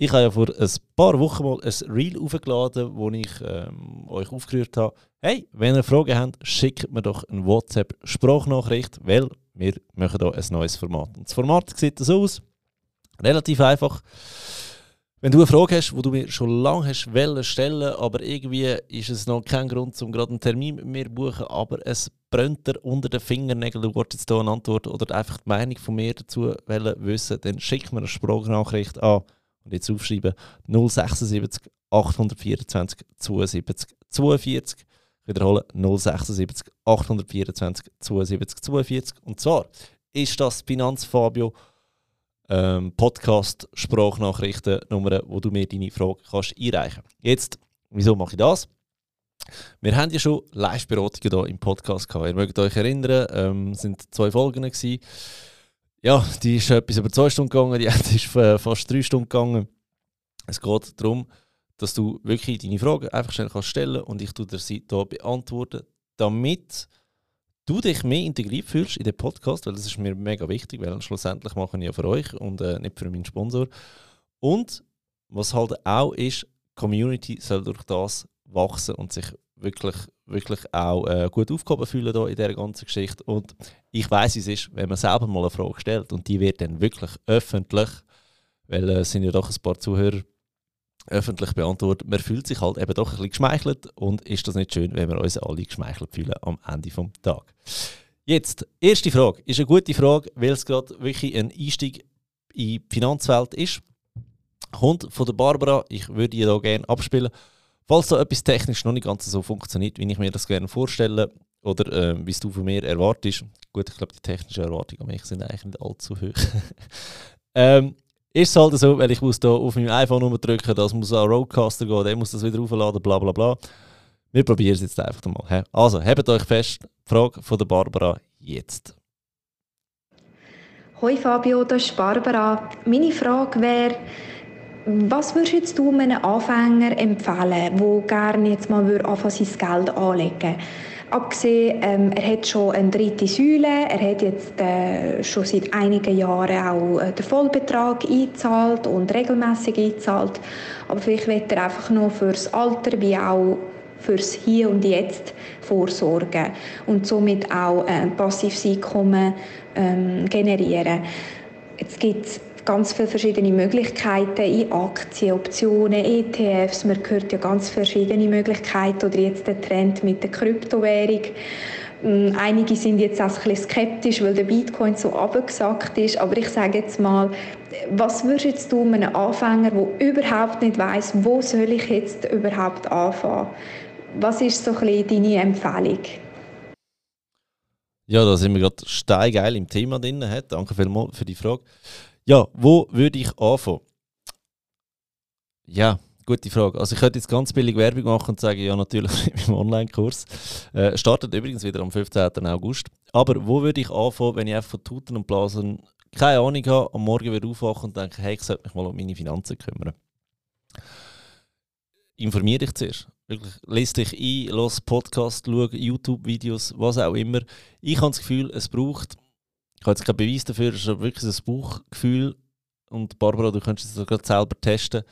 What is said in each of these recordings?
Ich habe ja vor ein paar Wochen mal ein Reel aufgeladen, wo ich ähm, euch aufgerührt habe. Hey, wenn ihr Fragen habt, schickt mir doch eine WhatsApp-Sprachnachricht, weil wir machen hier ein neues Format. Und das Format sieht so aus. Relativ einfach. Wenn du eine Frage hast, die du mir schon lange hast wollen stellen, aber irgendwie ist es noch kein Grund, um gerade einen Termin mit mir zu buchen, aber es brennt dir unter den Fingernägeln, du wolltest jetzt hier eine Antwort oder einfach die Meinung von mir dazu wissen, dann schick mir eine Sprachnachricht an und jetzt aufschreiben 076 824 72 42. Ich wiederhole 076 824 72 42. Und zwar ist das Finanzfabio ähm, Podcast Sprachnachrichten Nummer, wo du mir deine Frage kannst einreichen. Jetzt, wieso mache ich das? Wir haben ja schon Live-Beratungen hier im Podcast gehabt. Ihr mögt euch erinnern, ähm, es sind zwei Folgen gewesen. Ja, die ist etwas über zwei Stunden gegangen, die ist fast drei Stunden gegangen. Es geht darum, dass du wirklich deine Fragen einfach schnell kannst stellen und ich dir sie hier beantworten, damit du dich mehr integriert fühlst in den Podcast, weil das ist mir mega wichtig, weil schlussendlich machen ja für euch und äh, nicht für meinen Sponsor. Und was halt auch ist, Community soll durch das wachsen und sich wirklich, wirklich auch äh, gut aufgehoben fühlen da in dieser ganzen Geschichte. Und ich weiß, es ist, wenn man selber mal eine Frage stellt und die wird dann wirklich öffentlich, weil äh, es sind ja doch ein paar Zuhörer öffentlich beantwortet. Man fühlt sich halt eben doch ein bisschen geschmeichelt und ist das nicht schön, wenn wir uns alle geschmeichelt fühlen am Ende des Tages. Jetzt, erste Frage. Ist eine gute Frage, weil es gerade wirklich ein Einstieg in die Finanzwelt ist. Kommt von der Barbara. Ich würde die hier gerne abspielen. Falls da etwas technisch noch nicht ganz so funktioniert, wie ich mir das gerne vorstelle, oder äh, wie du von mir erwartest. Gut, ich glaube, die technischen Erwartungen an mich sind eigentlich nicht allzu hoch. ähm, ist es halt so, weil ich muss da auf meinem iPhone drücken, das muss an Roadcaster gehen, der muss das wieder aufladen, bla bla bla. Wir probieren es jetzt einfach mal. Also, hebt euch fest, Frage von der Barbara jetzt. Hoi Fabio, das ist Barbara. Meine Frage wäre, was würdest du einem Anfänger empfehlen, der gerne jetzt mal anfangen, sein Geld anlegen? Abgesehen, ähm, er hat schon eine dritte Säule, er hat jetzt äh, schon seit einigen Jahren auch äh, den Vollbetrag eingezahlt und regelmäßig eingezahlt. Aber vielleicht wird er einfach nur fürs Alter wie auch fürs Hier und Jetzt vorsorgen und somit auch ein passives Einkommen ähm, generieren. Jetzt gibt ganz viele verschiedene Möglichkeiten in Aktien, Optionen, ETFs. Man hört ja ganz verschiedene Möglichkeiten oder jetzt der Trend mit der Kryptowährung. Mm, einige sind jetzt auch ein bisschen skeptisch, weil der Bitcoin so abgesackt ist. Aber ich sage jetzt mal, was würdest du einem Anfänger, der überhaupt nicht weiß, wo soll ich jetzt überhaupt anfangen? Was ist so ein bisschen deine Empfehlung? Ja, da sind wir gerade steingeil im Thema drin. Danke vielmals für die Frage. Ja, wo würde ich anfangen? Ja, gute Frage. Also ich könnte jetzt ganz billig Werbung machen und sagen, ja natürlich mit meinem Online-Kurs. Äh, startet übrigens wieder am 15. August. Aber wo würde ich anfangen, wenn ich einfach von Tuten und Blasen keine Ahnung habe, am Morgen wieder aufwachen und denke, hey, ich sollte mich mal um meine Finanzen kümmern. Informiere dich zuerst. Wirklich, lese dich ein, los Podcast, schau YouTube-Videos, was auch immer. Ich habe das Gefühl, es braucht ich habe jetzt keinen Beweis dafür, es ist wirklich ein Bauchgefühl. Und Barbara, du könntest es gerade selber testen.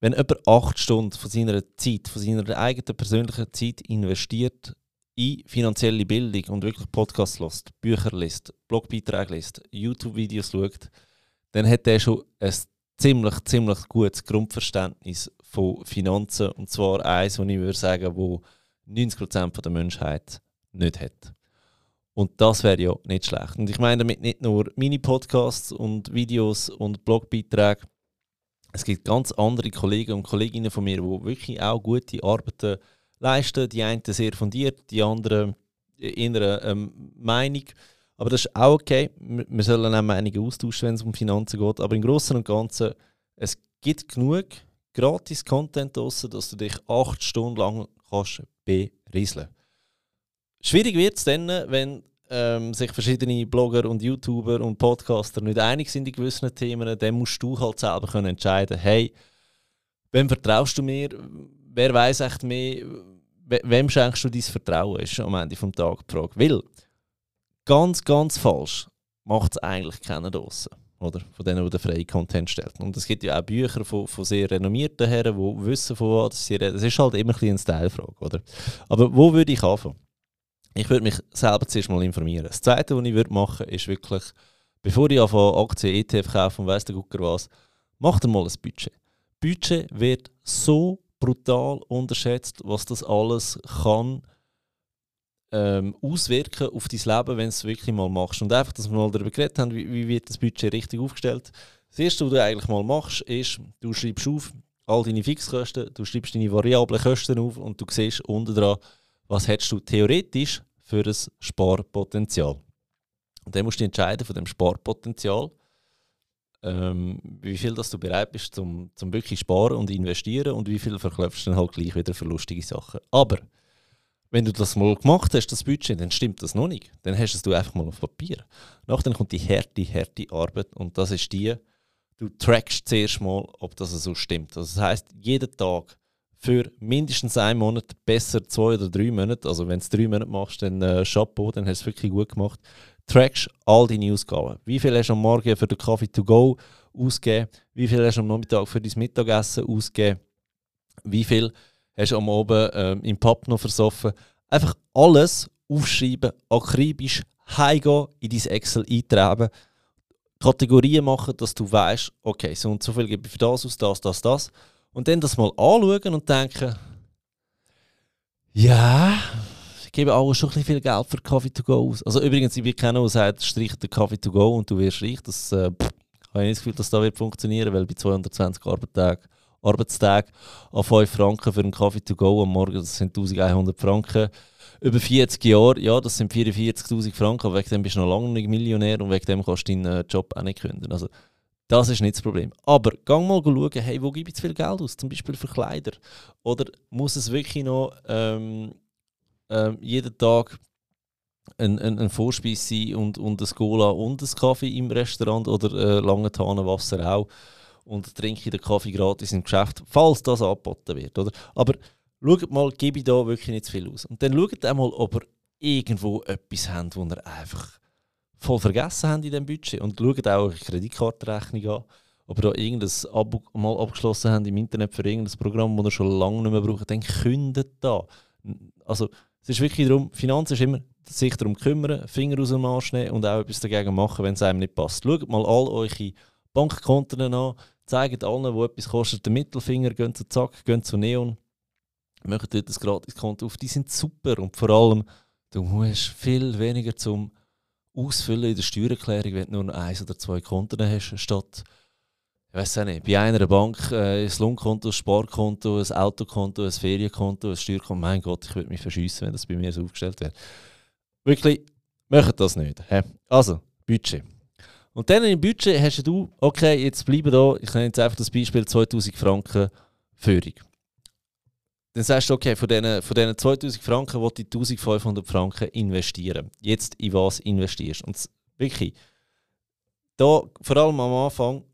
Wenn jemand acht Stunden von seiner Zeit, von seiner eigenen persönlichen Zeit investiert in finanzielle Bildung und wirklich Podcasts liest, Bücher liest, Blogbeiträge liest, YouTube-Videos schaut, dann hat er schon ein ziemlich, ziemlich gutes Grundverständnis von Finanzen. Und zwar eins, das ich würde sagen, wo 90% der Menschheit nicht hat. Und das wäre ja nicht schlecht. Und ich meine damit nicht nur Mini-Podcasts und Videos und Blogbeiträge. Es gibt ganz andere Kollegen und Kolleginnen von mir, die wirklich auch gute Arbeiten leisten. Die einen sehr fundiert, die anderen in einer ähm, Meinung. Aber das ist auch okay. Wir sollen auch Meinungen austauschen, wenn es um Finanzen geht. Aber im Großen und Ganzen, es gibt genug gratis Content draussen, dass du dich acht Stunden lang kannst berieseln. Schwierig wird es dann, wenn ähm, sich verschiedene Blogger und YouTuber und Podcaster nicht einig sind in gewissen Themen. Dann musst du halt selber können entscheiden, hey, wem vertraust du mir? Wer weiß echt mehr? Wem schenkst du dein Vertrauen? Ist am Ende des Tages die Frage. Weil, ganz, ganz falsch macht es eigentlich keiner draussen oder? Von denen, die den freien Content stellen. Und es gibt ja auch Bücher von, von sehr renommierten Herren, die wissen, von was sie reden. Das ist halt immer ein eine Stylefrage, oder? Aber wo würde ich anfangen? Ich würde mich selber zuerst mal informieren. Das Zweite, was ich würde machen ist wirklich, bevor ich anfange, Aktien, ETF kaufen und weiss der Gucker was, macht mal ein Budget. Budget wird so brutal unterschätzt, was das alles kann ähm, auswirken auf dein Leben, wenn du es wirklich mal machst. Und einfach, dass wir mal darüber geredet haben, wie, wie wird das Budget richtig aufgestellt. Das Erste, was du eigentlich mal machst, ist, du schreibst auf all deine Fixkosten, du schreibst deine variablen Kosten auf und du siehst unten dran, was hättest du theoretisch für ein Sparpotenzial. Und dann musst du entscheiden von dem Sparpotenzial, ähm, wie viel dass du bereit bist zum, zum wirklich sparen und investieren und wie viel verklopfst du dann halt gleich wieder für lustige Sachen. Aber wenn du das mal gemacht hast, das Budget, dann stimmt das noch nicht. Dann hast du es einfach mal auf Papier. Nachher kommt die harte, harte Arbeit und das ist die, du trackst zuerst mal, ob das so stimmt. Also das heißt, jeden Tag für mindestens einen Monat, besser zwei oder drei Monate, also wenn du drei Monate machst, dann äh, Chapeau, dann hast du es wirklich gut gemacht, trackst all deine Ausgaben. Wie viel hast du am Morgen für den Kaffee to go ausgegeben? Wie viel hast du am Nachmittag für dein Mittagessen ausgegeben? Wie viel hast du am Abend ähm, im Pub noch versoffen. Einfach alles aufschreiben, akribisch heimgehen, in dein Excel eintragen, Kategorien machen, dass du weißt, okay, so und so viel gebe ich für das aus, das, das, das. Und dann das mal anschauen und denken, ja, ich gebe auch schon ein viel Geld für Kaffee to go aus. Also übrigens, ich will keiner, der sagt, streich den Kaffee to go und du wirst reich. Das äh, habe ich nicht das Gefühl, dass das wird funktionieren, weil bei 220 Arbeitstagen Arbeitstag an 5 Franken für einen Kaffee to go am Morgen, das sind 1100 Franken. Über 40 Jahre, ja, das sind 44.000 Franken, aber wegen dem bist du noch lange nicht Millionär und wegen dem kannst du deinen Job auch nicht kündigen. Also, das ist nicht das Problem. Aber gang mal schauen, hey, wo gebe ich zu viel Geld aus? Zum Beispiel für Kleider. Oder muss es wirklich noch ähm, ähm, jeden Tag ein, ein, ein Vorspeis sein und, und ein Cola und ein Kaffee im Restaurant oder äh, lange Wasser auch? und trinke den Kaffee gratis im Geschäft, falls das angeboten wird. Oder? Aber schaut mal, gebe ich da wirklich nicht zu viel aus. Und dann schaut auch mal, ob ihr irgendwo etwas habt, wo ihr einfach voll vergessen habt in diesem Budget. Und schaut auch eure Kreditkartenrechnung an, ob ihr da irgendein Abo mal abgeschlossen habt im Internet für irgendein Programm, das ihr schon lange nicht mehr braucht, dann kündet da. Also, es ist wirklich darum, Finanzen ist immer sich darum kümmern, Finger aus dem Arsch nehmen und auch etwas dagegen machen, wenn es einem nicht passt. Schaut mal all eure Bankkonten an, zeigt allen, wo etwas kostet, den Mittelfinger, gehen zu Zack, gehen zu Neon, machen dort das Gratiskonto auf. Die sind super und vor allem, du musst viel weniger zum Ausfüllen in der Steuererklärung, wenn du nur eins oder zwei Konten hast, statt, ich weiß auch nicht, bei einer Bank äh, ein Lohnkonto, ein Sparkonto, ein Autokonto, ein Ferienkonto, ein Steuerkonto. Mein Gott, ich würde mich verschiessen, wenn das bei mir so aufgestellt wäre. Wirklich, macht das nicht. He? Also, Budget. Und dann im Budget hast du, okay, jetzt bleiben da, ich nenne jetzt einfach das Beispiel 2000 Franken Führung. Dann sagst du, okay, von diesen, von diesen 2000 Franken will ich 1500 Franken investieren. Jetzt in was investierst. Und wirklich, da vor allem am Anfang,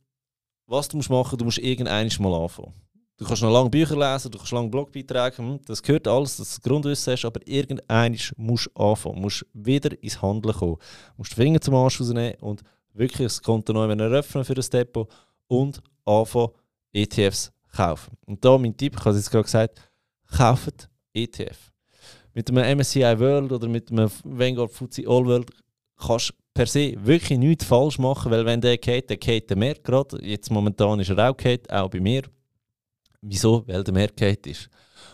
was du musst machen, du musst irgendeines mal anfangen. Du kannst noch lange Bücher lesen, du kannst lange Blogbeiträge, hm, das gehört alles, dass du Grundwissen hast, aber irgendeines musst du anfangen. Du musst wieder ins Handeln kommen. Du musst den Finger zum Arsch rausnehmen und wirklich das Konto neu eröffnen für das Depot und anfangen, ETFs kaufen. Und da mein Tipp, ich habe es jetzt gerade gesagt, kauft ETF. Mit einem MSCI World oder mit einem Vanguard FTSE All World kannst du per se wirklich nichts falsch machen, weil wenn der geht, der geht der mehr gerade. Jetzt momentan ist er auch geht, auch bei mir. Wieso? Weil der mehr geht ist.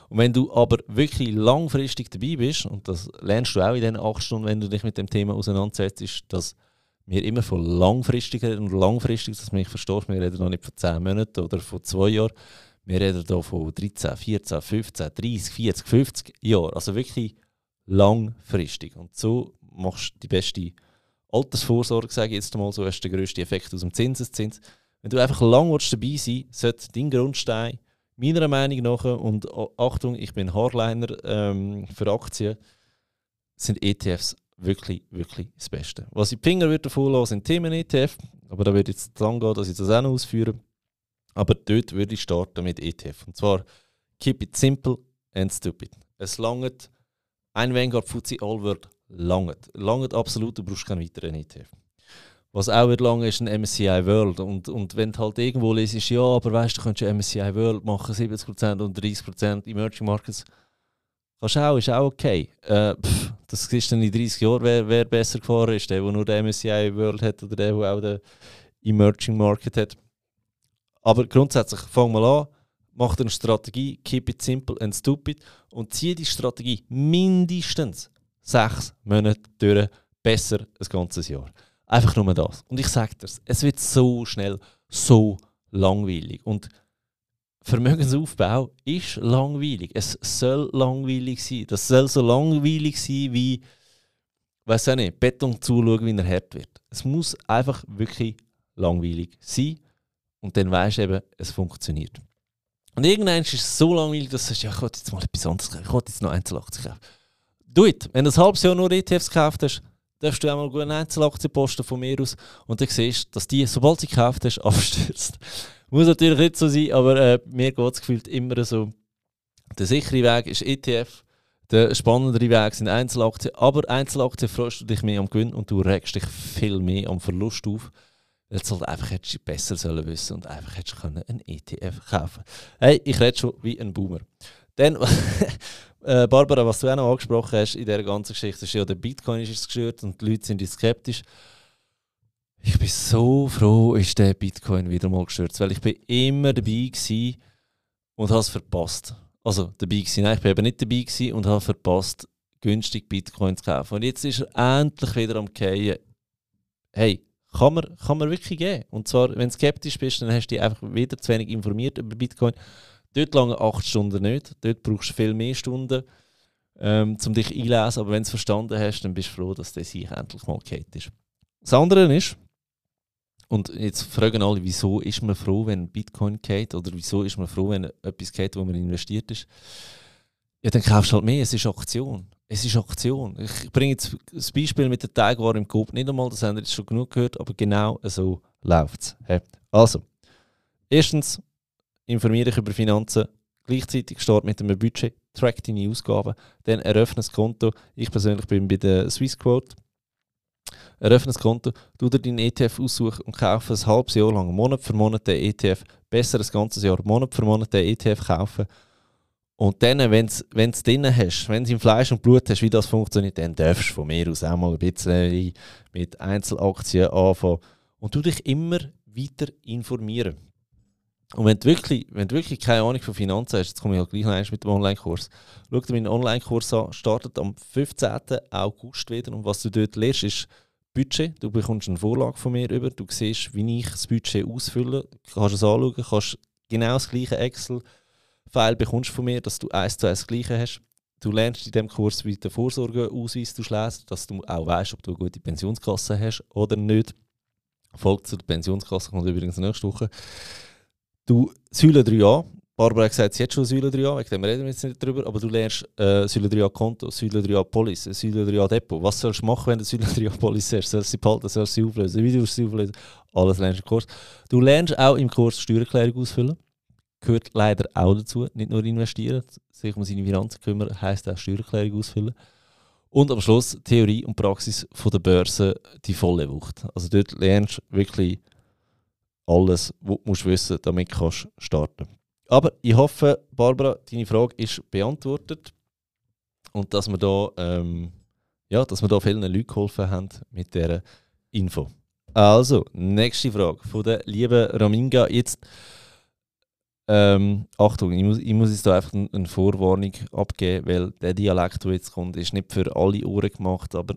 Und wenn du aber wirklich langfristig dabei bist, und das lernst du auch in den acht Stunden, wenn du dich mit dem Thema auseinandersetzt, ist, dass wir immer von langfristig reden. Und langfristig, dass mich verstehst, wir reden noch nicht von 10 Monaten oder von 2 Jahren. Wir reden hier von 13, 14, 15, 30, 40, 50 Jahren. Also wirklich langfristig. Und so machst du die beste Altersvorsorge, sage ich jetzt mal so, hast du den grössten Effekt aus dem Zinseszins. Wenn du einfach lang dabei sein sollte dein Grundstein meiner Meinung nach, und Achtung, ich bin Hardliner ähm, für Aktien, sind ETFs wirklich, wirklich das Beste. Was ich Finger würde davon lassen, sind Themen-ETF, aber da würde jetzt lang gehen, dass ich das auch noch ausführe. Aber dort würde ich starten mit ETF. Und zwar keep it simple and stupid. Es langt ein Vanguard FTSE All World langt. Langt absolut, du brauchst keinen weiteren ETF. Was auch wird lange ist ein MSCI World. Und, und wenn du halt irgendwo lesest, ja, aber weißt du, du könntest MSCI World machen, 70% und 30% Emerging Markets. Kannst auch, ist auch okay. Äh, pff, das ist dann in 30 Jahren, wer, wer besser gefahren ist. Der, der nur den MSCI World hat oder der, der auch den Emerging Market hat. Aber grundsätzlich, fang mal an, mach eine Strategie, keep it simple and stupid und zieh die Strategie mindestens sechs Monate durch, besser ein ganzes Jahr. Einfach nur das. Und ich sage dir, es wird so schnell so langweilig. Und Vermögensaufbau ist langweilig. Es soll langweilig sein. Das soll so langweilig sein wie, weiß auch nicht, Beton zuschauen, wie er hart wird. Es muss einfach wirklich langweilig sein. Und dann weißt du eben, es funktioniert. Und irgendwann ist es so langweilig, dass du sagst, ja, ich wollte jetzt mal etwas anderes kaufen. Ich wollte jetzt noch Einzelaktien kaufen. Do. Wenn du ein halbes Jahr nur ETFs gekauft hast, darfst du einmal eine Einzelaktie posten von mir aus und dann siehst du, dass die, sobald sie gekauft hast, abstürzt. Muss natürlich nicht so sein, aber äh, mir geht es gefühlt immer so. Der sichere Weg ist ETF, der spannendere Weg sind Einzelaktien, aber Einzelaktien freust du dich mehr am Gewinn und du regst dich viel mehr am Verlust auf. Weil du halt einfach hättest besser sollen wissen und einfach hättest du einen ETF kaufen Hey, ich rede schon wie ein Boomer. Dann, äh, Barbara, was du auch noch angesprochen hast in dieser ganzen Geschichte, ist ja, der Bitcoin ist gestört und die Leute sind skeptisch. Ich bin so froh, ist der Bitcoin wieder mal gestört, weil ich bin immer dabei war und habe es verpasst. Also dabei gewesen, nein, ich bin eben nicht dabei und habe verpasst, günstig Bitcoin zu kaufen. Und jetzt ist er endlich wieder am Gehen. Hey, kann man, kann man wirklich geben. Und zwar, wenn du skeptisch bist, dann hast du dich einfach wieder zu wenig informiert über Bitcoin. Dort lange acht Stunden nicht. Dort brauchst du viel mehr Stunden, ähm, um dich einzulesen. Aber wenn du es verstanden hast, dann bist du froh, dass der sich endlich mal geht ist. Das andere ist, und jetzt fragen alle, wieso ist man froh, wenn Bitcoin geht? Oder wieso ist man froh, wenn etwas geht, wo man investiert ist? Ja, dann kaufst du halt mehr. Es ist Aktion. Es ist Aktion. Ich bringe jetzt das Beispiel mit der Teigware im Coop nicht einmal, das haben wir jetzt schon genug gehört, aber genau so läuft es. Also, erstens, informiere dich über Finanzen, gleichzeitig start mit einem Budget, track deine Ausgaben, dann eröffne ein Konto. Ich persönlich bin bei der Swissquote. Eröffne ein Konto, du dir deinen ETF aussuchen und kaufe ein halbes Jahr lang, Monat für Monat den ETF, besser ein ganzes Jahr, Monat für Monat den ETF kaufen. Und dann, wenn du es drin hast, wenn du im Fleisch und Blut hast, wie das funktioniert, dann darfst du von mir aus auch mal ein bisschen mit Einzelaktien anfangen. Und du dich immer weiter informieren. Und wenn du, wirklich, wenn du wirklich keine Ahnung von Finanzen hast, jetzt komme ich halt gleich noch mit dem Online-Kurs. Schau dir meinen Online-Kurs an, startet am 15. August wieder. Und was du dort lernst, ist Budget. Du bekommst eine Vorlage von mir über. Du siehst, wie ich das Budget ausfülle. Du kannst es anschauen, kannst genau das gleiche Excel-File bekommst von mir, dass du eins zu eins das gleiche hast. Du lernst in diesem Kurs, wie der Vorsorgeausweis du schlägst, dass du auch weißt, ob du eine gute Pensionskasse hast oder nicht. Folgt zur Pensionskasse kommt übrigens nächste Woche. Du Säule 3a, Barbara hat gesagt, sie hat schon Säule 3a, wegen dem reden wir jetzt nicht drüber, aber du lernst äh, Säule 3a Konto, Säule 3a Police, Säule 3a Depot. Was sollst du machen, wenn du Säule 3a Police hast? Sollst du sie behalten, sollst du sie auflösen? Wie du sie auflösen? Alles lernst du im Kurs. Du lernst auch im Kurs Steuererklärung ausfüllen. Gehört leider auch dazu, nicht nur investieren, sich um seine Finanzen kümmern, heisst auch Steuererklärung ausfüllen. Und am Schluss Theorie und Praxis von der Börse, die volle Wucht. Also dort lernst du wirklich alles, was du musst wissen damit kannst starten Aber ich hoffe, Barbara, deine Frage ist beantwortet und dass wir da, ähm, ja, dass wir da vielen Leuten geholfen haben mit dieser Info. Also, nächste Frage von der lieben Raminga. Jetzt, ähm, Achtung, ich muss, ich muss jetzt da einfach eine Vorwarnung abgeben, weil der Dialekt, der jetzt kommt, ist nicht für alle Ohren gemacht, aber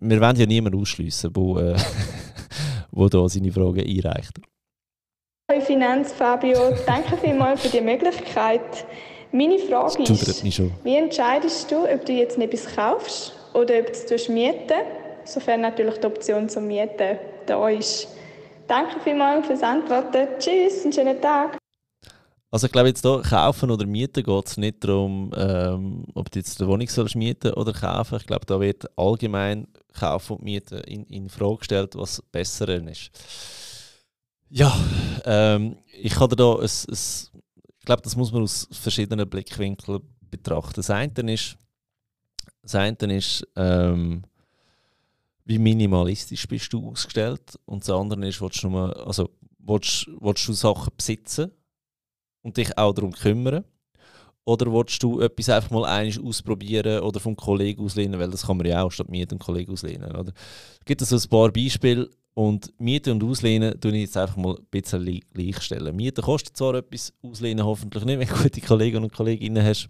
wir wollen ja niemanden ausschliessen, der äh, wo da seine Fragen einreicht. Hallo Finanz Fabio, danke vielmals für die Möglichkeit. Meine Frage ist, wie entscheidest du, ob du jetzt etwas kaufst oder ob du es mieten sofern natürlich die Option zum Mieten da ist. Danke vielmals fürs Antworten. Tschüss, einen schönen Tag. Also ich glaube jetzt hier, kaufen oder mieten geht es nicht darum, ähm, ob du jetzt eine Wohnung sollst mieten oder kaufen. Ich glaube, da wird allgemein kaufen und mieten in, in Frage gestellt, was besser ist. Ja, ähm, ich habe da ein, ein, ich glaube, das muss man aus verschiedenen Blickwinkeln betrachten. Das eine ist, das eine ist ähm, wie minimalistisch bist du ausgestellt und das andere ist, willst du, nur, also, willst, willst du Sachen besitzen und dich auch darum kümmern? Oder willst du etwas einfach mal einig ausprobieren oder vom Kollegen auslehnen, weil das kann man ja auch statt Mieten und Kollegen auslehnen. Oder? Es gibt also ein paar Beispiele und Mieten und Auslehnen tue ich jetzt einfach mal ein bisschen gleichstellen. Mieten kostet zwar etwas, Auslehnen hoffentlich nicht, wenn du gute Kollegen und Kolleginnen hast.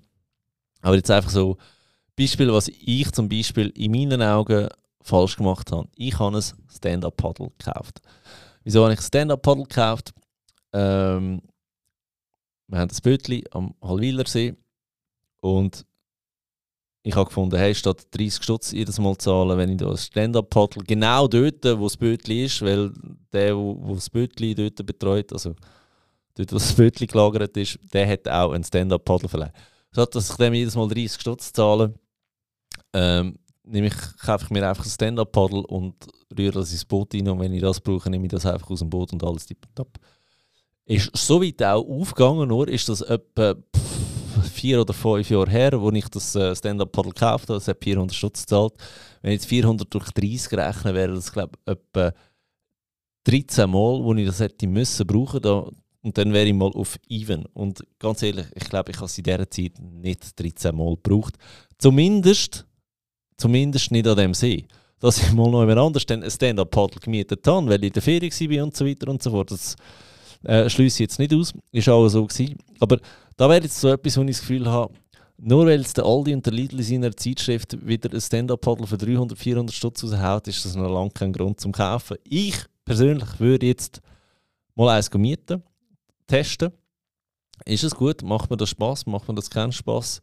Aber jetzt einfach so Beispiel, was ich zum Beispiel in meinen Augen falsch gemacht habe. Ich habe ein Stand-Up-Paddle gekauft. Wieso habe ich ein Stand-Up-Paddle gekauft? Ähm, wir haben das Bötli am Halwilersee und ich habe gefunden, hey, statt 30 Stutz jedes Mal zahlen, wenn ich da ein Stand-Up-Paddle genau dort, wo das Bötli ist, weil der, wo, das Bötli dort betreut, also dort, wo das Bötli gelagert ist, der hat auch ein Stand-Up-Paddle verleiht. Statt dass ich dem jedes Mal 30 Stutz zahle, ähm, nehme ich, kaufe ich mir einfach ein Stand-Up-Paddle und rühre das ins Boot rein und wenn ich das brauche, nehme ich das einfach aus dem Boot und alles tipptopp. Ist so weit auch aufgegangen, nur ist das etwa vier oder fünf Jahre her, wo ich das äh, Stand-Up-Paddle gekauft habe, das hat 400 Stutz gezahlt. Wenn ich jetzt 400 durch 30 rechne, wäre das glaube ich etwa 13 Mal, wo ich das hätte müssen brauchen da, und dann wäre ich mal auf Even. Und ganz ehrlich, ich glaube, ich habe es in dieser Zeit nicht 13 Mal gebraucht. Zumindest Zumindest nicht an dem See. Dass ich mal noch jemand anders ein Stand-Up-Paddle gemietet habe, weil ich in der Ferien war und so weiter und so fort. Das äh, schließe jetzt nicht aus. Ist auch so gewesen. Aber da wäre jetzt so etwas, wo ich das Gefühl habe, nur weil der Aldi und der Lidl in seiner Zeitschrift wieder ein Stand-Up-Paddle für 300, 400 Stutz raushaut, ist das noch lange kein Grund zum Kaufen. Ich persönlich würde jetzt mal eins mieten, testen. Ist es gut? Macht mir das Spaß? Macht mir das keinen Spaß?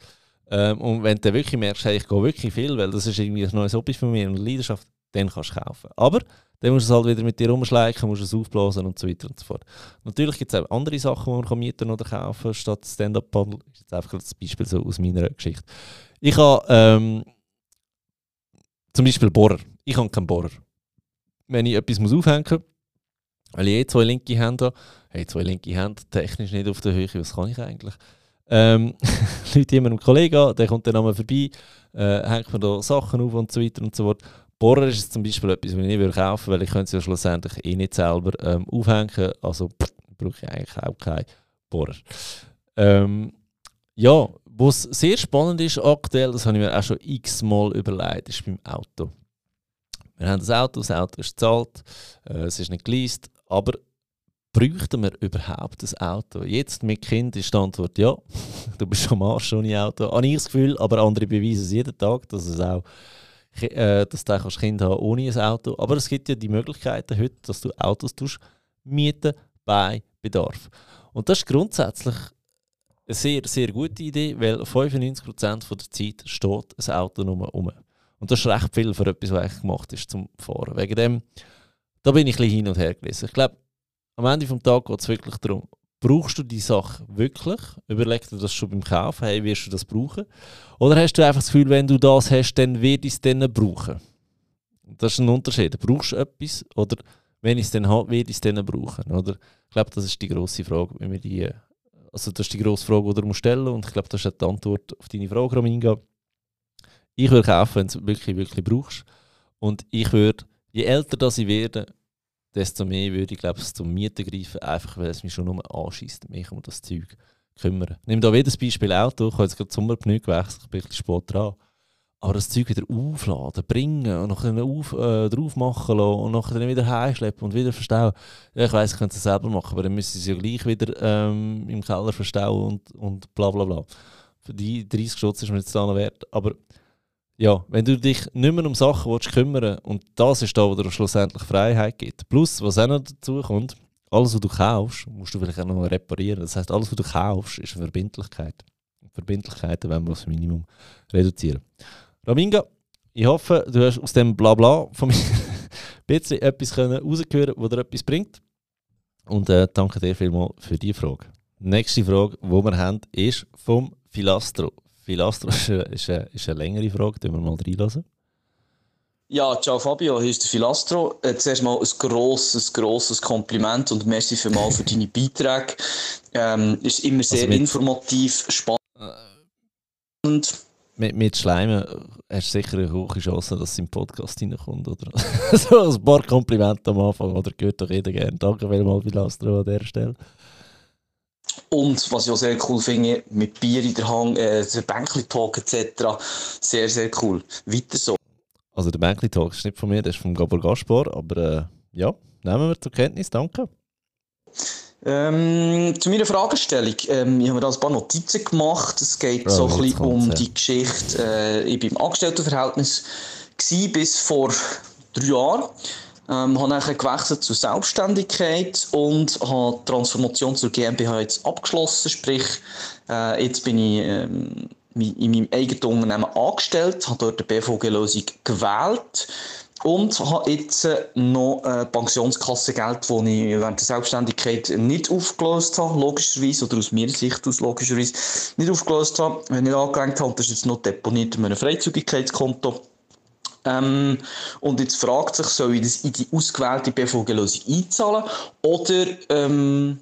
Ähm, und wenn du wirklich merkst, hey, ich gehe wirklich viel, weil das ist irgendwie ein neues Hobby von mir und Leidenschaft, dann kannst du kaufen. Aber dann musst du es halt wieder mit dir umschleichen, musst es aufblasen und so weiter und so fort. Natürlich gibt es auch andere Sachen, die man kann mieten oder kaufen statt Stand-Up-Paddle. Das ist jetzt einfach das Beispiel so aus meiner Geschichte. Ich habe ähm, zum Beispiel Bohrer. Ich habe keinen Bohrer. Wenn ich etwas aufhängen muss, weil ich eh zwei linke Hände habe, hey, zwei linke Hände, technisch nicht auf der Höhe, was kann ich eigentlich? Ähm, Leute jemand einen Kollegen der kommt dann einmal vorbei, äh, hängt mir da Sachen auf und so weiter und so fort. Bohrer ist zum Beispiel etwas, was ich nicht kaufen weil ich könnte es ja schlussendlich eh nicht selber ähm, aufhängen. Also brauche ich eigentlich auch keinen Bohrer. Ähm, ja, was sehr spannend ist aktuell, das habe ich mir auch schon x-mal überlegt, ist beim Auto. Wir haben das Auto, das Auto ist gezahlt, äh, es ist nicht geleast, aber bräuchten wir überhaupt ein Auto? Jetzt mit Kind ist die Antwort ja. Du bist schon am Arsch ohne Auto. Habe ich das Gefühl, aber andere beweisen es jeden Tag, dass es auch äh, dass du ein Kind haben ohne ein Auto. Aber es gibt ja die Möglichkeiten heute, dass du Autos tust, mieten bei Bedarf. Und das ist grundsätzlich eine sehr, sehr gute Idee, weil 95% von der Zeit steht ein Auto nur rum. Und das ist recht viel für etwas, was eigentlich gemacht ist zum Fahren. Wegen dem, da bin ich ein bisschen hin und her gelesen. Ich glaube, am Ende des Tages geht es wirklich darum, brauchst du die Sache wirklich? Überleg dir das schon beim Kaufen, hey, wirst du das brauchen? Oder hast du einfach das Gefühl, wenn du das hast, dann werde ich es dann brauchen? Das ist ein Unterschied. Brauchst du etwas oder wenn ich es dann habe, werde ich es dann brauchen? Oder? Ich glaube, das ist die grosse Frage, wenn wir die, also das ist die grosse Frage, die du stellen musst und ich glaube, das ist die Antwort auf deine Frage, Rominga. Ich würde kaufen, wenn du es wirklich, wirklich brauchst. Und ich würde, je älter das ich werde, desto mehr würde ich glaube ich zum Mieten greifen, einfach weil es mich schon nur anschießt, mich um das Zeug kümmern. Nimm da wieder das Beispiel Auto, ich habe jetzt gerade Sommerpneu gewechselt, ich bin ein bisschen spät dran. Aber das Zeug wieder aufladen, bringen und nachher auf, äh, drauf machen lassen und dann wieder heimschleppen und wieder verstauen. Ja, ich weiss, ich könnte es selber machen, aber dann müssen sie ja gleich wieder ähm, im Keller verstauen und, und bla bla bla. Für die 30 Schutz ist mir jetzt da noch wert. Aber ja, wenn du dich nicht mehr um Sachen willst kümmern und das ist da, wo dir schlussendlich Freiheit gibt. Plus, was auch noch dazu kommt, alles, was du kaufst, musst du vielleicht auch noch reparieren. Das heißt, alles, was du kaufst, ist eine Verbindlichkeit. Verbindlichkeiten wollen wir aufs Minimum reduzieren. Raminga, ich hoffe, du hast aus dem Blabla von mir ein bisschen etwas rausgehört, was dir etwas bringt. Und äh, danke dir vielmals für die Frage. Nächste Frage, die wir haben, ist vom Filastro. Filastro ist eine, ist ist eine längere Frage, die wir mal reinlassen. Ja, ciao Fabio, hier ist der Filastro. Äh, zuerst mal ein grosses, grosses Kompliment und merci für mal für deine Beiträge. Ähm, ist immer sehr also informativ, spannend. Mit, mit Schleimen hast du sicher eine hohe Chance, dass es im Podcast hineinkommt, oder? so ein paar Komplimente am Anfang, oder gehört doch jeder gerne. Danke vielmals, Filastro, an dieser Stelle. Und was ich auch sehr cool finde, mit Bier in der Hand, äh, der Bänkli-Talk etc. Sehr, sehr cool. Weiter so. Also der Bänkli-Talk ist nicht von mir, der ist von Gabor Gaspar, aber äh, ja, nehmen wir zur Kenntnis, danke. Ähm, zu meiner Fragestellung. Ähm, ich habe mir da ein paar Notizen gemacht. Es geht so ein bisschen um ja. die Geschichte. Äh, ich war im Angestelltenverhältnis bis vor drei Jahren. Ähm, habe dann gewechselt zur Selbstständigkeit und habe die Transformation zur GmbH jetzt abgeschlossen. Sprich, äh, jetzt bin ich ähm, in meinem eigenen Unternehmen angestellt, habe dort die BVG-Lösung gewählt und habe jetzt noch äh, Pensionskassengeld, das ich während der Selbstständigkeit nicht aufgelöst habe, logischerweise, oder aus meiner Sicht aus logischerweise nicht aufgelöst habe, wenn ich angelenkt habe. Das ist jetzt noch deponiert in meinem Freizügigkeitskonto. Ähm, und jetzt fragt sich, soll ich das in die ausgewählte BVG-Lösung einzahlen oder ähm,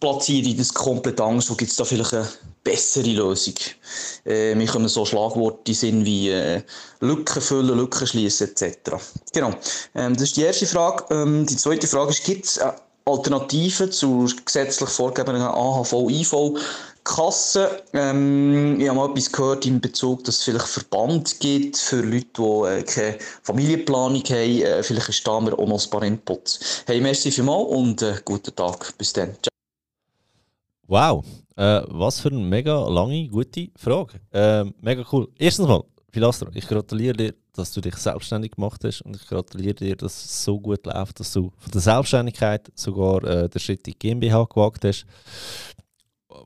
platziere ich das komplett anders, wo gibt es da vielleicht eine bessere Lösung? Äh, wir können so Schlagworte sind wie äh, Lücken füllen, Lücken schließen etc. Genau, ähm, das ist die erste Frage. Ähm, die zweite Frage ist, gibt es Alternativen zur gesetzlich vorgegebenen AHV, IV Kasse. Ähm, ich habe mal etwas gehört in Bezug, dass es vielleicht Verband gibt für Leute, die äh, keine Familienplanung haben. Äh, vielleicht ist da mir auch noch ein paar Inputs. Hey, merci vielmals und äh, guten Tag. Bis dann. Ciao. Wow, äh, was für eine mega lange, gute Frage. Äh, mega cool. Erstens mal, Pilastro, ich gratuliere dir, dass du dich selbstständig gemacht hast und ich gratuliere dir, dass es so gut läuft, dass du von der Selbstständigkeit sogar äh, den Schritt in die GmbH gewagt hast.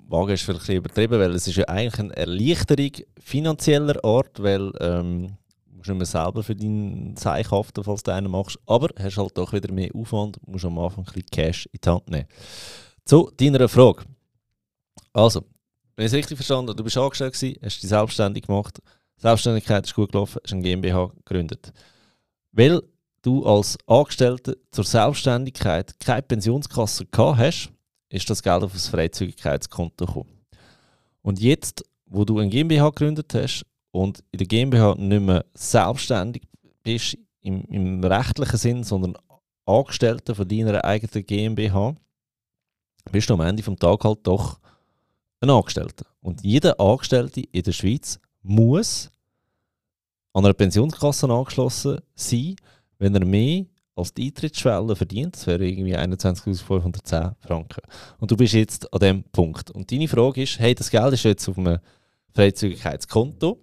Wagen ist vielleicht ein übertrieben, weil es ist ja eigentlich eine Erleichterung finanzieller Art, weil ähm, du nicht mehr selber für deinen Zeich haften, falls du einen machst, aber hast halt doch wieder mehr Aufwand, musst am Anfang ein bisschen Cash in die Hand nehmen. Zu deiner Frage. Also, wenn ich es richtig verstanden habe, du bist angestellt gewesen, hast dich selbstständig gemacht, Selbstständigkeit ist gut gelaufen, hast eine GmbH gegründet. Weil du als Angestellter zur Selbstständigkeit keine Pensionskasse gehabt hast, ist das Geld auf das Freizügigkeitskonto gekommen. Und jetzt, wo du eine GmbH gegründet hast und in der GmbH nicht mehr selbstständig bist im, im rechtlichen Sinn, sondern Angestellter von deiner eigenen GmbH, bist du am Ende vom Tag halt doch ein Angestellter. Und jeder Angestellte in der Schweiz muss an einer Pensionskasse angeschlossen sein, wenn er mehr als die Eintrittsschwelle verdient, das wäre irgendwie 21.510 Franken. Und du bist jetzt an dem Punkt. Und deine Frage ist, hey, das Geld ist jetzt auf einem Freizügigkeitskonto.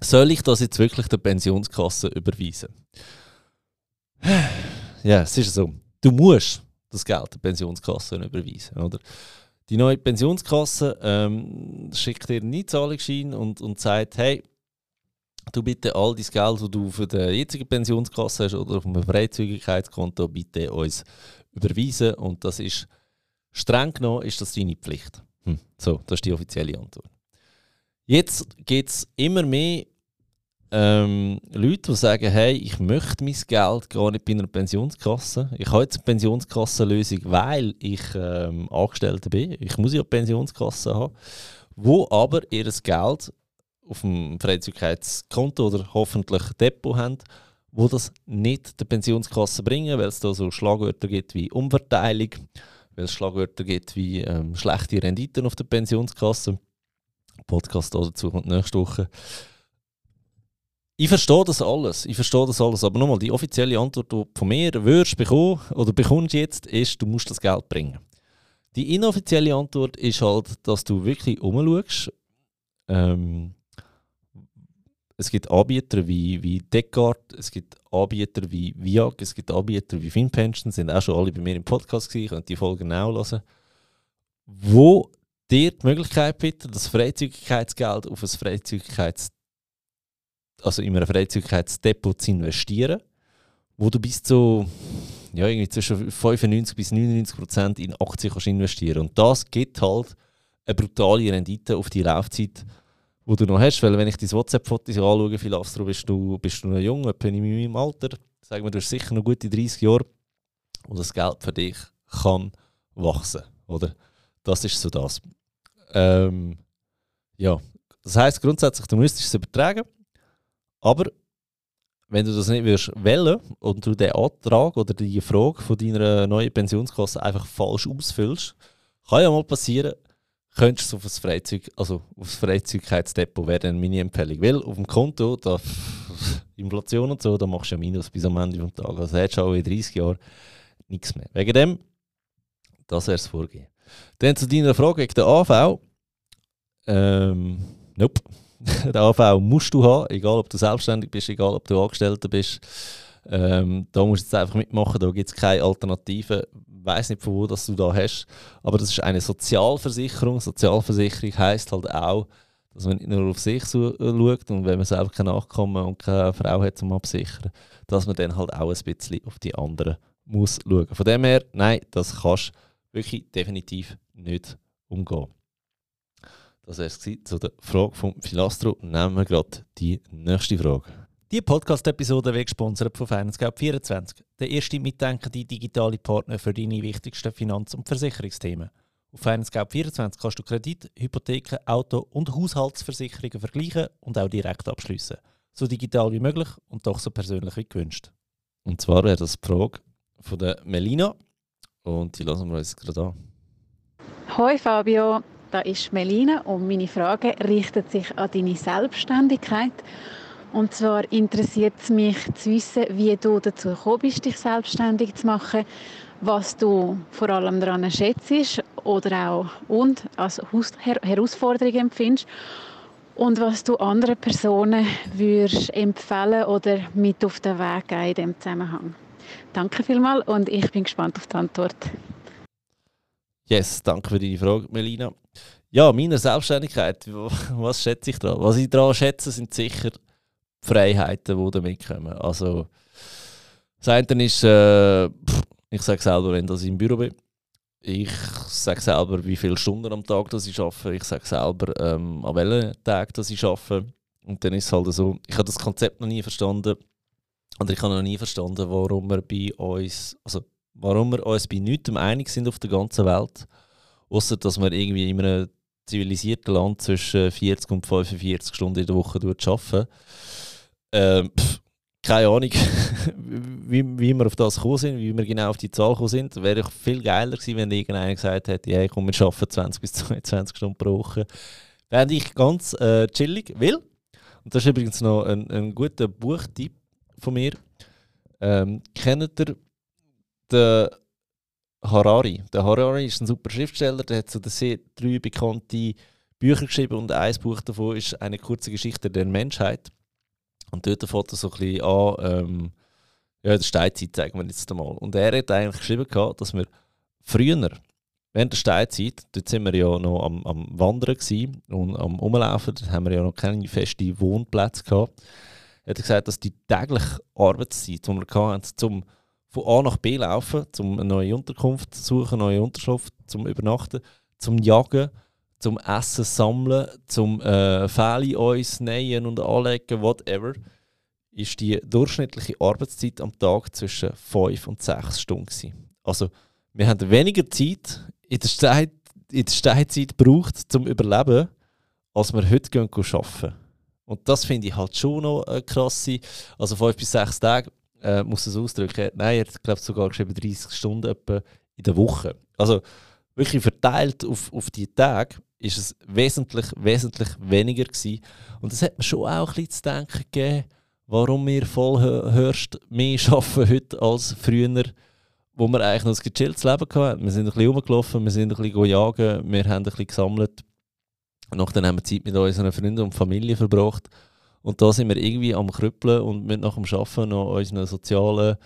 Soll ich das jetzt wirklich der Pensionskasse überweisen? Ja, es ist so. Du musst das Geld der Pensionskasse überweisen, oder? Die neue Pensionskasse ähm, schickt dir einen Zahlungsschein und, und sagt, hey, du bitte all dein Geld, das du für die jetzige Pensionskasse hast oder auf einem Freizügigkeitskonto, bitte uns überweisen. Und das ist streng genommen ist das deine Pflicht. Hm. So, das ist die offizielle Antwort. Jetzt gibt es immer mehr ähm, Leute, die sagen, hey, ich möchte mein Geld gar nicht bei einer Pensionskasse. Ich habe jetzt eine Pensionskassenlösung, weil ich ähm, Angestellter bin. Ich muss ja eine Pensionskasse haben. Wo aber ihr Geld auf dem Freizügigkeitskonto oder hoffentlich Depot haben, wo das nicht der Pensionskasse bringen, weil es da so Schlagwörter gibt wie Umverteilung, weil es Schlagwörter gibt wie ähm, schlechte Renditen auf der Pensionskasse. Podcast dazu kommt nächste Woche. Ich verstehe das alles, ich verstehe das alles, aber nochmal, die offizielle Antwort, die du von mir würdest bekommen oder bekommst jetzt, ist, du musst das Geld bringen. Die inoffizielle Antwort ist halt, dass du wirklich umschaust, ähm, es gibt Anbieter wie, wie Descartes, es gibt Anbieter wie Viag, es gibt Anbieter wie FinPension, sind auch schon alle bei mir im Podcast gewesen, könnt die Folge genau hören, wo dir die Möglichkeit bieten, das Freizügigkeitsgeld auf ein Freizügigkeits also in einem Freizügigkeitsdepot zu investieren, wo du bis zu ja, irgendwie zwischen 95 bis 99 Prozent in Aktien kannst investieren. Und das gibt halt eine brutale Rendite auf die Laufzeit, die du noch hast. Weil wenn ich dein WhatsApp-Fotos anschaue, viel Astro bist du, bist du noch jung, etwa in meinem Alter. Sagen wir, du hast sicher noch gute 30 Jahre und das Geld für dich kann wachsen, oder? Das ist so das. Ähm, ja, das heißt grundsätzlich, du müsstest es übertragen, aber wenn du das nicht würdest wählen und du den Antrag oder die Frage von deiner neuen Pensionskasse einfach falsch ausfüllst, kann ja mal passieren, könntest du auf das Freizeit, also auf das Freizügigkeitsdepot wäre dann meine Empfehlung. Weil auf dem Konto, da Inflation und so, da machst du ja Minus bis am Ende des Tages. Also hättest du auch in 30 Jahren nichts mehr. Wegen dem, das wäre das Vorgehen. Dann zu deiner Frage wegen der AV. Ähm, nope. den AV musst du haben, egal ob du selbstständig bist, egal ob du Angestellter bist. Ähm, da musst du jetzt einfach mitmachen, da gibt es keine Alternative. Weiß nicht, von wo das du da hast, aber das ist eine Sozialversicherung. Sozialversicherung heisst halt auch, dass man nicht nur auf sich äh, schaut und wenn man selber kein Nachkommen und keine Frau hat zum Absichern, dass man dann halt auch ein bisschen auf die anderen muss schauen. Von dem her, nein, das kannst du wirklich definitiv nicht umgehen. Das war es zu der Frage von Philastro. Nehmen wir gerade die nächste Frage. Die Podcast-Episode wird gesponsert von FinanceGap24, der erste mitdenkende digitale Partner für deine wichtigsten Finanz- und Versicherungsthemen. Auf FinanceGap24 kannst du Kredit, Hypotheken, Auto- und Haushaltsversicherungen vergleichen und auch direkt abschließen. So digital wie möglich und doch so persönlich wie gewünscht. Und zwar wäre das die Frage von der Melina und die lassen wir uns gerade an. Hoi Fabio, da ist Melina und meine Frage richtet sich an deine Selbstständigkeit. Und zwar interessiert es mich zu wissen, wie du dazu gekommen bist, dich selbstständig zu machen, was du vor allem daran schätzt oder auch und als Herausforderung empfindest und was du anderen Personen würdest empfehlen oder mit auf den Weg geben in diesem Zusammenhang. Danke vielmals und ich bin gespannt auf die Antwort. Yes, danke für deine Frage, Melina. Ja, meine Selbstständigkeit, was schätze ich daran? Was ich daran schätze, sind sicher Freiheiten, die damit kommen. Also, das eine ist, äh, ich sage selber, wenn ich im Büro bin. Ich sage selber, wie viele Stunden am Tag das ich arbeite. Ich sage selber, ähm, an welchen Tag das ich arbeite. Und dann ist es halt so, ich habe das Konzept noch nie verstanden. Oder ich habe noch nie verstanden, warum wir bei uns, also warum wir uns bei nichts einig sind auf der ganzen Welt. Außer dass wir irgendwie in einem zivilisierten Land zwischen 40 und 45 Stunden in der Woche arbeiten. Ähm, pff, keine Ahnung, wie, wie wir auf das gekommen sind, wie wir genau auf die Zahl gekommen sind. Wäre ich viel geiler gewesen, wenn irgendeiner gesagt hätte, hey, komm, wir arbeiten 20 bis 22 Stunden pro Woche. Wäre ich ganz äh, chillig, weil, und das ist übrigens noch ein, ein guter Buchtipp von mir, ähm, kennt ihr den Harari. Der Harari ist ein super Schriftsteller, der hat so drei bekannte Bücher geschrieben und ein Buch davon ist eine kurze Geschichte der Menschheit. Und dort fängt er so ein bisschen an, ähm, ja, der Steinzeit, sagen wir jetzt einmal. Und er hat eigentlich geschrieben, dass wir früher, während der Steinzeit, dort sind wir ja noch am, am Wandern und am Umlaufen, da haben wir ja noch keine festen Wohnplätze gehabt. Er hat gesagt, dass die tägliche Arbeitszeit, die wir hatten, zum von A nach B laufen, um eine neue Unterkunft zu suchen, neue Unterschrift, zum Übernachten, zum Jagen, zum Essen sammeln, zum äh, Fähle uns nähen und anlegen, whatever, ist die durchschnittliche Arbeitszeit am Tag zwischen 5 und 6 Stunden. Gewesen. Also, wir haben weniger Zeit in der, Stei in der Steinzeit gebraucht, zum Überleben, als wir heute gehen arbeiten. Und das finde ich halt schon noch äh, krass. Also 5 bis 6 Tage äh, muss es ausdrücken. Nein, hat glaube sogar geschrieben 30 Stunden etwa in der Woche. Also wirklich verteilt auf, auf die Tage ist es wesentlich, wesentlich weniger gewesen. Und das hat mir schon auch ein bisschen zu denken gegeben, warum wir voll hörst mehr arbeiten heute als früher, wo wir eigentlich noch ein gechilltes Leben hatten. Wir sind ein bisschen rumgelaufen, wir sind ein bisschen jagen, wir haben ein bisschen gesammelt. Nachdem haben wir Zeit mit unseren Freunden und Familie verbracht. Und da sind wir irgendwie am Krüppeln und mit nach dem Arbeiten noch unseren sozialen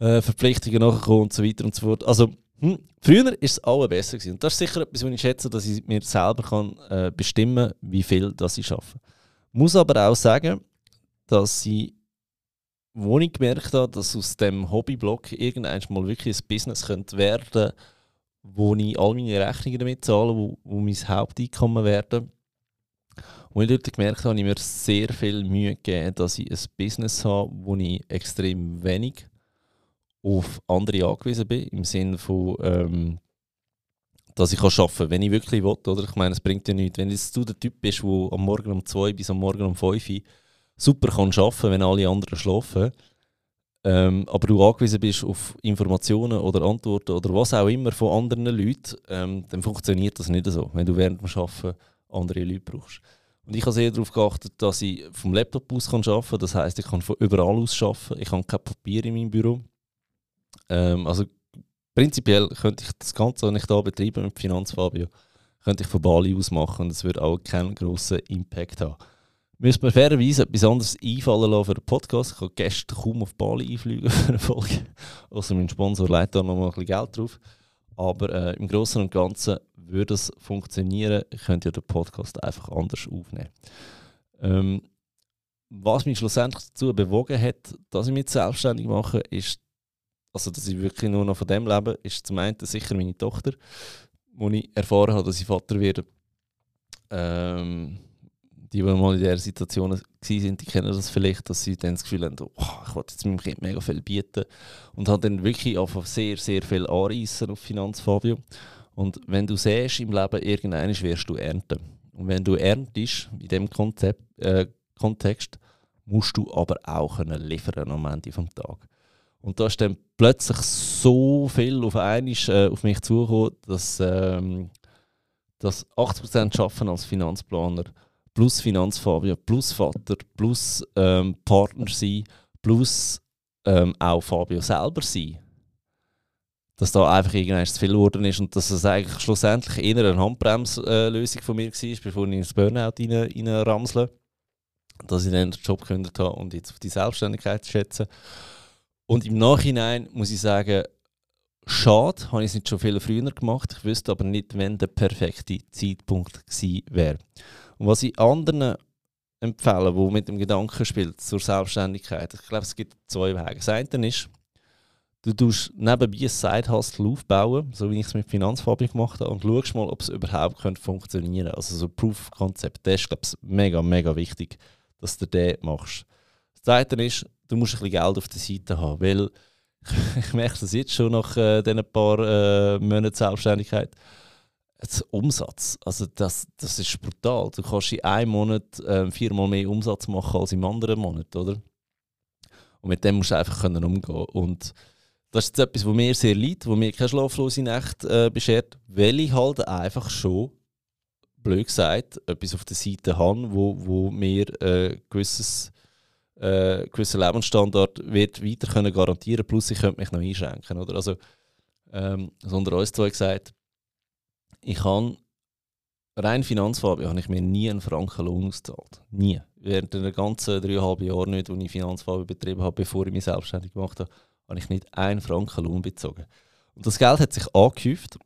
äh, Verpflichtungen nachgekommen und so weiter und so fort. Also, hm, früher war es alle besser. Gewesen. Und das ist sicher etwas, was ich schätze, dass ich mir selber kann, äh, bestimmen kann, wie viel das ich arbeite. Muss aber auch sagen, dass ich, wo ich gemerkt habe, dass aus dem Hobbyblock irgendwann mal wirklich ein Business könnte werden wo ich all meine Rechnungen damit zahle, wo, wo mein Haupteinkommen werden. Und ich dort gemerkt habe, habe ich mir sehr viel Mühe gegeben, dass ich ein Business habe, wo ich extrem wenig auf andere angewiesen bin, im Sinne von, ähm, dass ich arbeiten kann, wenn ich wirklich will. Oder? Ich meine, es bringt ja nichts. Wenn du der Typ bist, der am Morgen um 2 bis am Morgen um 5 Uhr super kann arbeiten wenn alle anderen schlafen, ähm, aber du angewiesen bist auf Informationen oder Antworten oder was auch immer von anderen Leuten, ähm, dann funktioniert das nicht so, wenn du während dem Arbeiten andere Leute brauchst. Und ich habe sehr darauf geachtet, dass ich vom Laptop aus kann arbeiten kann. Das heisst, ich kann von überall aus arbeiten. Ich habe kein Papier in meinem Büro. Ähm, also prinzipiell könnte ich das Ganze, was ich hier betreibe mit Finanzfabio, könnte ich von Bali aus machen und es würde auch keinen grossen Impact haben. Müsste mir fairerweise etwas anderes einfallen lassen für den Podcast. Ich kann gestern kaum auf Bali einfliegen für eine Folge. Also mein Sponsor leitet da noch mal ein bisschen Geld drauf. Aber äh, im Großen und Ganzen würde es funktionieren. Ich könnte ja den Podcast einfach anders aufnehmen. Ähm, was mich schlussendlich dazu bewogen hat, dass ich mich selbstständig mache, ist, also dass ich wirklich nur noch von dem lebe, ist zum einen sicher meine Tochter, wo ich erfahren habe, dass ich Vater werde. Ähm, die, die mal in dieser Situation waren, die kennen das vielleicht, dass sie dann das Gefühl haben, oh, ich wollte jetzt meinem Kind mega viel bieten. Und haben dann wirklich einfach sehr, sehr viel anreißen auf Finanzfabio. Und wenn du siehst im Leben, irgendwann wirst du ernten. Und wenn du erntest, in diesem äh, Kontext, musst du aber auch liefern am Ende des Tages. Und da ist dann plötzlich so viel auf einmal äh, auf mich zugekommen, dass, ähm, dass 80% arbeiten als Finanzplaner plus Finanzfabio, plus Vater, plus ähm, Partner sein, plus ähm, auch Fabio selber sein. Dass da einfach irgendwann zu viel geworden ist und dass es eigentlich schlussendlich eher eine Handbremslösung von mir war, bevor ich ins Burnout. Rein dass ich dann den Job gekündigt habe und jetzt auf die Selbstständigkeit schätze. Und im Nachhinein muss ich sagen, schade, habe ich es nicht schon viel früher gemacht. Ich wüsste aber nicht, wann der perfekte Zeitpunkt gewesen wäre. Und was ich anderen empfehle, die mit dem Gedanken spielen zur Selbstständigkeit, ich glaube, es gibt zwei Wege. Das eine ist, du tust nebenbei ein Side-Hustle aufbauen, so wie ich es mit Finanzfabrik gemacht habe, und schaust mal, ob es überhaupt funktionieren könnte. Also so Proof-Konzept, das ist, glaube ich, mega, mega wichtig, dass du das machst. Das zweite ist, du musst ein bisschen Geld auf der Seite haben, weil ich merke das jetzt schon nach äh, diesen paar äh, Monaten Selbstständigkeit, Umsatz, also das, das ist brutal. Du kannst in einem Monat äh, viermal mehr Umsatz machen als im anderen Monat, oder? Und mit dem musst du einfach können umgehen Und das ist jetzt etwas, was mir sehr leid, wo mir keine schlaflose Nacht äh, beschert, weil ich halt einfach schon, blöd gesagt, etwas auf der Seite habe, wo, wo mir äh, gewisses äh, gewissen Lebensstandard wird weiter können garantieren plus ich könnte mich noch einschränken. Oder? Also, ähm, also unter uns zwei gesagt, ich habe rein Finanzfabio habe ich mir nie einen Franken Lohn ausgezahlt. Nie. Während der ganzen dreieinhalb Jahre nicht, als ich Finanzfabio betrieben habe, bevor ich mich selbstständig gemacht habe, habe ich nicht einen Franken Lohn bezogen. Und das Geld hat sich angehäuft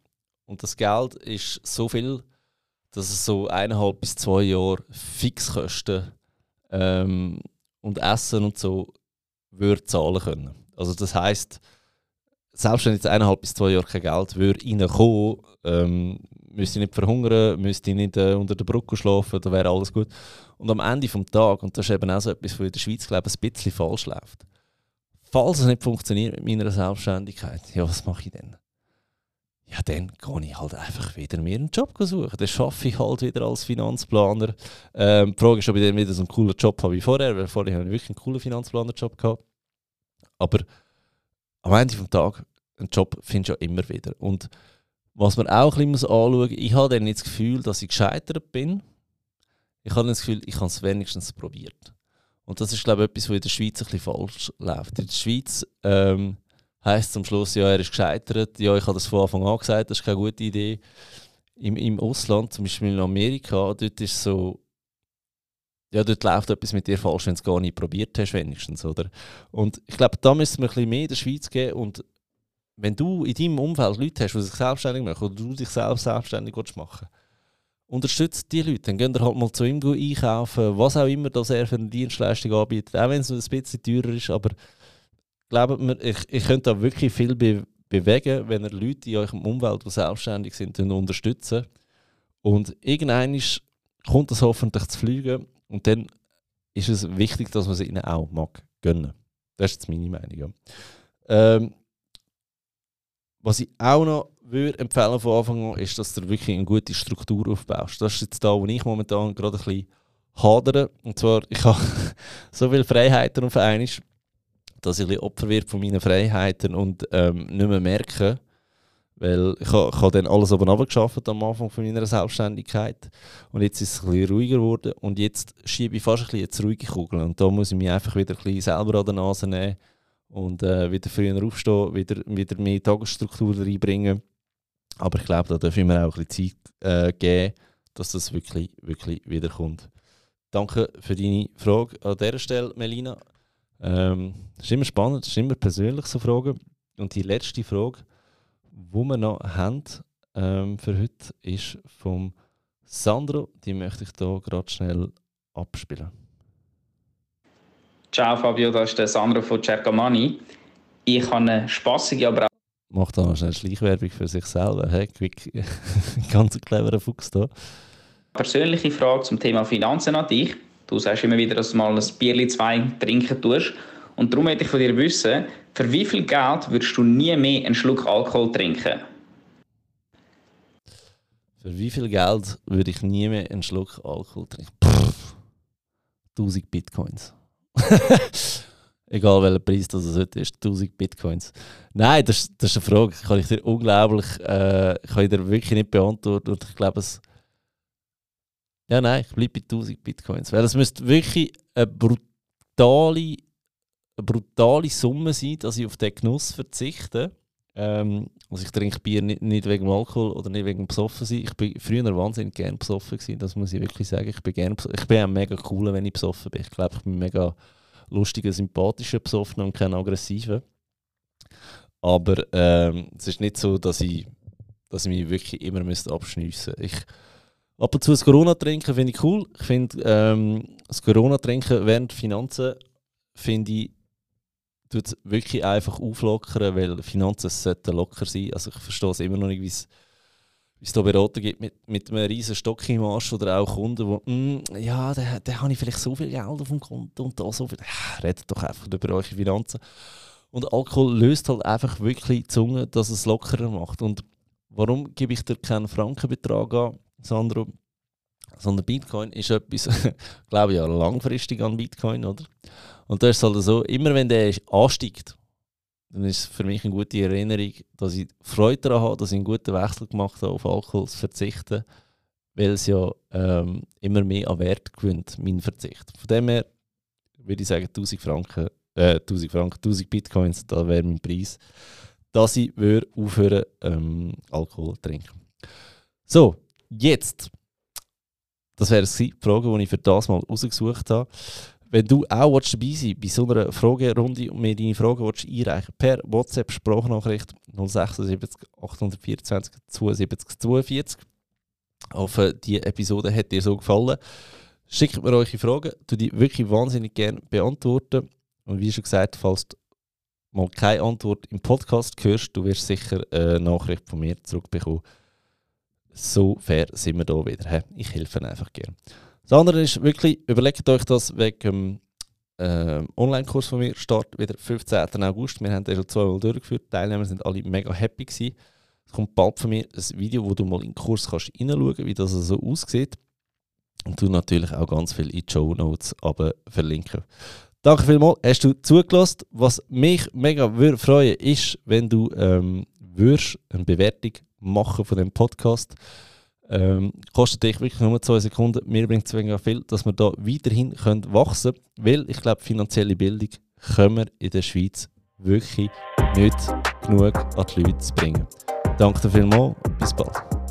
und das Geld ist so viel, dass es so eineinhalb bis zwei Jahre Fixkosten ähm, und Essen und so würde zahlen können. Also das heißt, selbst wenn jetzt eineinhalb bis zwei Jahre kein Geld würde reinkommen, ähm, müsste ich nicht verhungern, müsste ich nicht äh, unter der Brücke schlafen, da wäre alles gut. Und am Ende des Tages, und das ist eben auch so etwas, was in der Schweiz glaube ich, ein bisschen falsch läuft. Falls es nicht funktioniert mit meiner Selbstständigkeit, ja, was mache ich denn? Ja, dann gehe ich halt einfach wieder mir einen Job suchen. Dann arbeite ich halt wieder als Finanzplaner. Ähm, die Frage ist, ob ich dann wieder so einen coolen Job habe wie vorher, weil vorher habe ich wirklich einen coolen Finanzplaner-Job. Aber am Ende des Tages, einen Job findest du ja immer wieder. Und was man auch ein bisschen anschauen muss, ich habe dann nicht das Gefühl, dass ich gescheitert bin. Ich habe das Gefühl, ich habe es wenigstens probiert. Und das ist, glaube ich, etwas, was in der Schweiz ein bisschen falsch läuft. In der Schweiz ähm, heisst am Schluss, ja, er ist gescheitert. Ja, ich habe das von Anfang an gesagt, das ist keine gute Idee. Im, im Ausland, zum Beispiel in Amerika, dort ist so, ja, dort läuft etwas mit dir falsch, wenn du es gar nicht probiert hast, wenigstens, oder? Und ich glaube, da müssen wir ein bisschen mehr in der Schweiz gehen und wenn du in deinem Umfeld Leute hast, die sich selbstständig machen oder du dich selbst selbstständig machen unterstützt die Leute. Dann gehen ihr halt mal zu ihm einkaufen, was auch immer das er für eine Dienstleistung anbietet, auch wenn es ein bisschen teurer ist, aber glaubt mir, ich, ich könnte da wirklich viel be bewegen, wenn ihr Leute in eurem Umfeld, die selbstständig sind, unterstützen. Und irgendwann kommt das hoffentlich zu fliegen und dann ist es wichtig, dass man es ihnen auch mag gönnen. Das ist jetzt meine Meinung. Ähm, was ich auch noch würde empfehlen von Anfang an, ist, dass du wirklich eine gute Struktur aufbaust. Das ist jetzt da, wo ich momentan gerade ein bisschen hadere. Und zwar, ich habe so viele Freiheiten auf einmal, dass ich Opfer werde von meinen Freiheiten und ähm, nicht mehr merke, weil ich ich habe dann alles oben geschafft am Anfang von meiner Selbstständigkeit und jetzt ist es ein bisschen ruhiger geworden und jetzt schiebe ich fast ein bisschen ins ruhige Kugel und da muss ich mich einfach wieder ein bisschen selber an der Nase nehmen und äh, wieder früher aufstehen, wieder, wieder mehr Tagesstruktur reinbringen. Aber ich glaube, da dürfen wir mir auch ein bisschen Zeit äh, geben, dass das wirklich, wirklich wiederkommt. Danke für deine Frage an dieser Stelle, Melina. Ähm, das ist immer spannend, das ist immer persönlich so Fragen. Und die letzte Frage, die wir noch haben ähm, für heute, ist vom Sandro. Die möchte ich hier gerade schnell abspielen. Ciao Fabio, das ist der Sandro von Cercamani. Ich habe eine spassige, aber auch. Macht da noch schnell Schleichwerbung für sich selber. Hey, ganz cleverer Fuchs da. Persönliche Frage zum Thema Finanzen an dich. Du sagst immer wieder, dass du mal ein Bierli zwei trinken tust. Und darum möchte ich von dir wissen, für wie viel Geld würdest du nie mehr einen Schluck Alkohol trinken? Für wie viel Geld würde ich nie mehr einen Schluck Alkohol trinken? Pff, 1000 Bitcoins. Egal welcher Preis das heute ist, 1000 Bitcoins. Nein, das, das ist eine Frage, kann ich dir unglaublich, äh, kann ich dir wirklich nicht beantworten. Und ich glaube, es. Ja, nein, ich bleibe bei 1000 Bitcoins. Weil es müsste wirklich eine brutale, eine brutale Summe sein, dass ich auf den Genuss verzichte. Ähm, also ich trinke Bier nicht, nicht wegen Alkohol oder nicht wegen besoffen sein. Ich bin früher wahnsinnig gern besoffen gewesen, das muss ich wirklich sagen. Ich bin gern, ich bin auch mega cool, wenn ich besoffen bin. Ich glaube, ich bin mega lustiger, sympathischer besoffen und kein aggressiver. Aber ähm, es ist nicht so, dass ich, dass ich mich wirklich immer abschniessen müsste. Ab und zu das Corona trinken finde ich cool. Ich finde ähm, das Corona trinken während Finanzen finde ich tut es wirklich einfach auflockern, weil Finanzen sollten locker sein. Also ich verstehe es immer noch nicht, wie es es da Berater gibt mit, mit einem riesen Stock im Arsch oder auch Kunden, die, mm, ja, da, da habe ich vielleicht so viel Geld auf dem Konto und da so viel. Ja, redet doch einfach über eure Finanzen. Und Alkohol löst halt einfach wirklich die Zunge, dass es lockerer macht. Und warum gebe ich dir keinen Frankenbetrag an, Sandro? Sondern Bitcoin ist etwas, glaube ich, ja, langfristig an Bitcoin, oder? Und da ist es halt so, immer wenn der ansteigt, dann ist es für mich eine gute Erinnerung, dass ich Freude daran habe, dass ich einen guten Wechsel gemacht habe, auf Alkohol zu verzichten, weil es ja ähm, immer mehr an Wert gewinnt, mein Verzicht. Von dem her würde ich sagen, 1000 Franken, äh, 1000 Franken, 1000 Bitcoins, da wäre mein Preis, dass ich aufhören ähm, Alkohol zu trinken. So, jetzt, das wäre die Frage, die ich für das mal rausgesucht habe. Wenn du auch dabei sein bei so einer Fragerunde und mir deine Fragen willst einreichen per WhatsApp Sprachnachricht 076 824 72 42. Ich hoffe, die Episode hat dir so gefallen. Schickt mir eure Fragen, du die wirklich wahnsinnig gerne beantworten. Und wie schon gesagt, falls du mal keine Antwort im Podcast hörst, du wirst sicher eine Nachricht von mir zurückbekommen. So fair sind wir da wieder. Ich helfe einfach gerne. Das andere ist wirklich, überlegt euch das wegen dem äh, Online-Kurs von mir, Start wieder 15. August. Wir haben den schon zweimal durchgeführt. Die Teilnehmer sind alle mega happy gewesen. Es kommt bald von mir ein Video, wo du mal in den Kurs kannst reinschauen kannst, wie das so aussieht. Und du natürlich auch ganz viel in die Show Notes verlinken. Danke vielmals, hast du zugelassen. Was mich mega würde ist, wenn du ähm, würdest eine Bewertung machen von dem Podcast ähm, kostet dich wirklich nur zwei Sekunden. Mir bringt es mega viel, dass wir da weiterhin können wachsen können, weil ich glaube, finanzielle Bildung können wir in der Schweiz wirklich nicht genug an die Leute bringen. Danke dir vielmals, bis bald.